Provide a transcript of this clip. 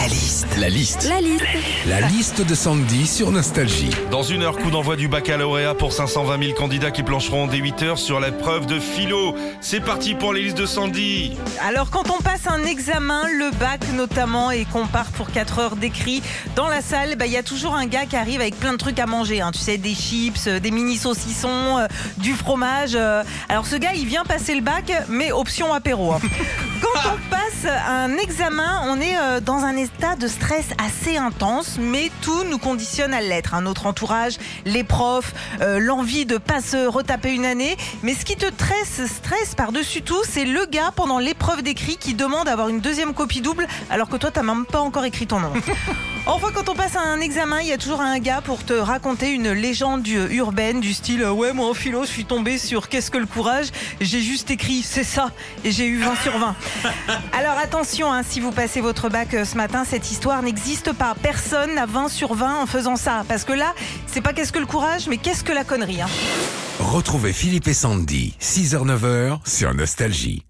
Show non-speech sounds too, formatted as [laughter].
La liste. La liste. La liste. La liste de Sandy sur Nostalgie. Dans une heure, coup d'envoi du baccalauréat pour 520 000 candidats qui plancheront dès 8 heures sur la preuve de philo. C'est parti pour les listes de Sandy. Alors quand on passe un examen, le bac notamment, et qu'on part pour 4 heures d'écrit, dans la salle, bah, il y a toujours un gars qui arrive avec plein de trucs à manger. hein. Tu sais, des chips, euh, des mini saucissons, euh, du fromage. euh. Alors ce gars, il vient passer le bac, mais option apéro. hein. [laughs] Quand on passe un examen, on est euh, dans un état de stress assez intense, mais tout nous conditionne à l'être. hein. Notre entourage, les profs, euh, l'envie de pas se retaper une année. Mais ce qui te tresse, stresse par-dessus tout, c'est le gars pendant l'épreuve d'écrit qui demande d'avoir une deuxième copie double, alors que toi, t'as même pas encore écrit ton nom. [laughs] Enfin, quand on passe un examen, il y a toujours un gars pour te raconter une légende urbaine du style euh, Ouais, moi en philo, je suis tombé sur Qu'est-ce que le courage J'ai juste écrit C'est ça et j'ai eu 20 sur 20. [laughs] Alors attention, hein, si vous passez votre bac euh, ce matin, cette histoire n'existe pas. Personne n'a 20 sur 20 en faisant ça. Parce que là, c'est pas Qu'est-ce que le courage, mais Qu'est-ce que la connerie hein. Retrouvez Philippe et Sandy, 6h-9h sur Nostalgie.